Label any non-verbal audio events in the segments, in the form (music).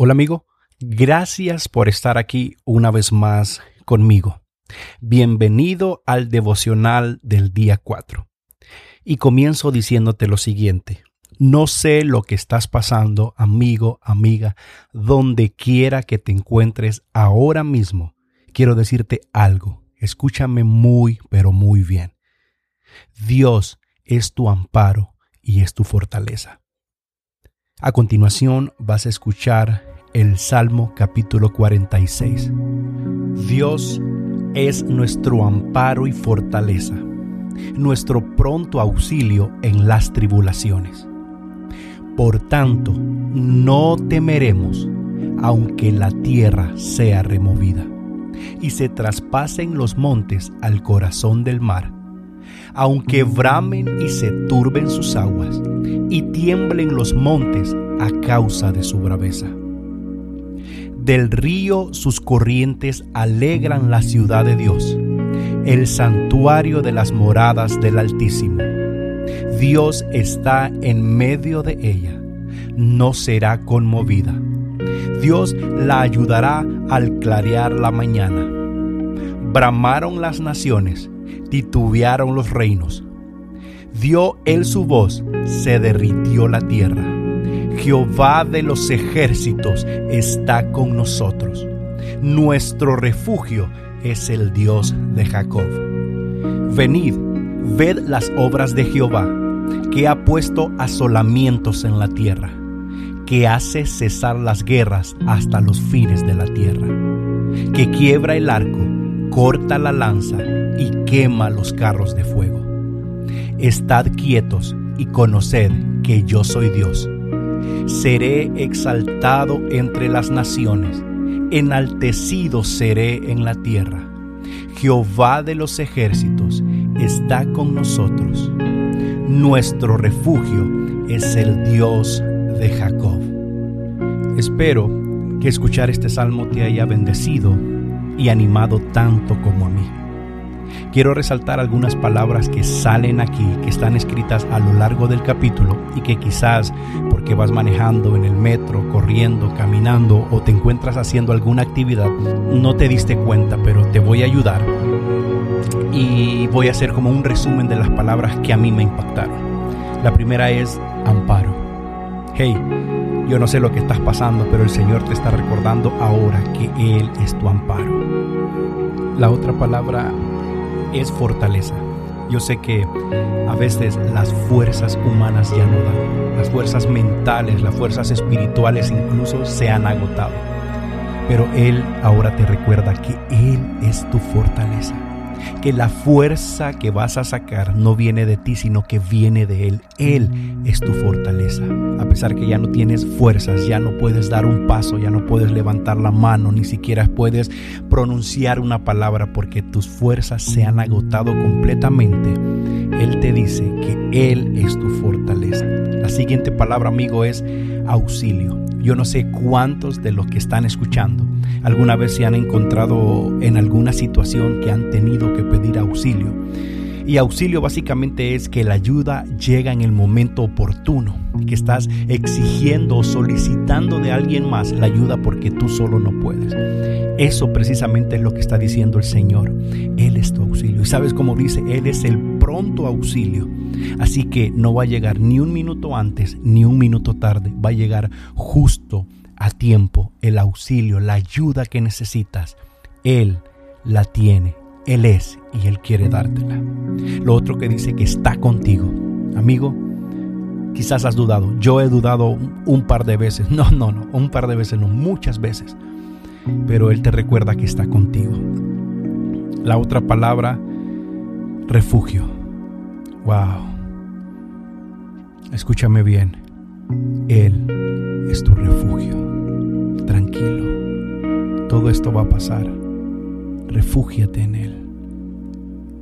Hola amigo, gracias por estar aquí una vez más conmigo. Bienvenido al devocional del día 4. Y comienzo diciéndote lo siguiente. No sé lo que estás pasando, amigo, amiga, donde quiera que te encuentres ahora mismo. Quiero decirte algo. Escúchame muy, pero muy bien. Dios es tu amparo y es tu fortaleza. A continuación vas a escuchar el Salmo capítulo 46. Dios es nuestro amparo y fortaleza, nuestro pronto auxilio en las tribulaciones. Por tanto, no temeremos, aunque la tierra sea removida, y se traspasen los montes al corazón del mar, aunque bramen y se turben sus aguas, y tiemblen los montes a causa de su braveza. Del río sus corrientes alegran la ciudad de Dios, el santuario de las moradas del Altísimo. Dios está en medio de ella, no será conmovida. Dios la ayudará al clarear la mañana. Bramaron las naciones, titubearon los reinos. Dio él su voz, se derritió la tierra Jehová de los ejércitos está con nosotros. Nuestro refugio es el Dios de Jacob. Venid, ved las obras de Jehová, que ha puesto asolamientos en la tierra, que hace cesar las guerras hasta los fines de la tierra, que quiebra el arco, corta la lanza y quema los carros de fuego. Estad quietos y conoced que yo soy Dios seré exaltado entre las naciones, enaltecido seré en la tierra. Jehová de los ejércitos está con nosotros. Nuestro refugio es el Dios de Jacob. Espero que escuchar este salmo te haya bendecido y animado tanto como a mí. Quiero resaltar algunas palabras que salen aquí, que están escritas a lo largo del capítulo y que quizás porque vas manejando en el metro, corriendo, caminando o te encuentras haciendo alguna actividad, no te diste cuenta, pero te voy a ayudar y voy a hacer como un resumen de las palabras que a mí me impactaron. La primera es amparo. Hey, yo no sé lo que estás pasando, pero el Señor te está recordando ahora que Él es tu amparo. La otra palabra es fortaleza. Yo sé que a veces las fuerzas humanas ya no dan, las fuerzas mentales, las fuerzas espirituales incluso se han agotado. Pero Él ahora te recuerda que Él es tu fortaleza que la fuerza que vas a sacar no viene de ti, sino que viene de Él. Él es tu fortaleza. A pesar que ya no tienes fuerzas, ya no puedes dar un paso, ya no puedes levantar la mano, ni siquiera puedes pronunciar una palabra porque tus fuerzas se han agotado completamente. Él te dice que Él es tu fortaleza. La siguiente palabra, amigo, es auxilio. Yo no sé cuántos de los que están escuchando alguna vez se han encontrado en alguna situación que han tenido que pedir auxilio. Y auxilio básicamente es que la ayuda llega en el momento oportuno, que estás exigiendo o solicitando de alguien más la ayuda porque tú solo no puedes. Eso precisamente es lo que está diciendo el Señor. Él es tu auxilio. Y sabes cómo dice, Él es el pronto auxilio. Así que no va a llegar ni un minuto antes ni un minuto tarde, va a llegar justo a tiempo el auxilio, la ayuda que necesitas. Él la tiene, Él es y Él quiere dártela. Lo otro que dice que está contigo. Amigo, quizás has dudado. Yo he dudado un par de veces. (laughs) No, no, no, un par de veces, no, muchas veces. Pero Él te recuerda que está contigo. La otra palabra, refugio. Wow. Escúchame bien. Él es tu refugio tranquilo. Todo esto va a pasar. Refúgiate en Él.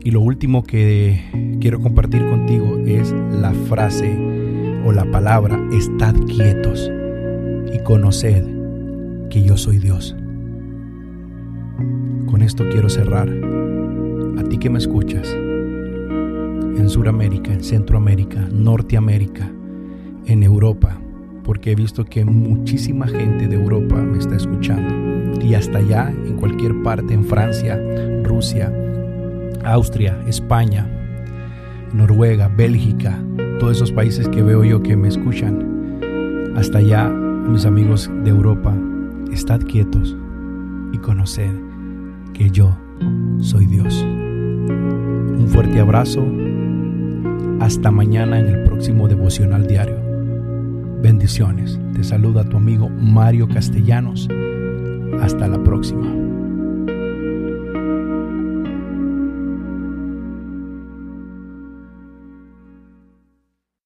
Y lo último que quiero compartir contigo es la frase o la palabra, estad quietos y conoced que yo soy Dios. Con esto quiero cerrar. A ti que me escuchas, en Sudamérica, en Centroamérica, Norteamérica, en Europa, porque he visto que muchísima gente de Europa me está escuchando. Y hasta allá, en cualquier parte, en Francia, Rusia, Austria, España, Noruega, Bélgica, todos esos países que veo yo que me escuchan. Hasta allá, mis amigos de Europa, estad quietos y conoced que yo soy Dios. Un fuerte abrazo. Hasta mañana en el próximo devocional diario. Bendiciones. Te saluda tu amigo Mario Castellanos. Hasta la próxima.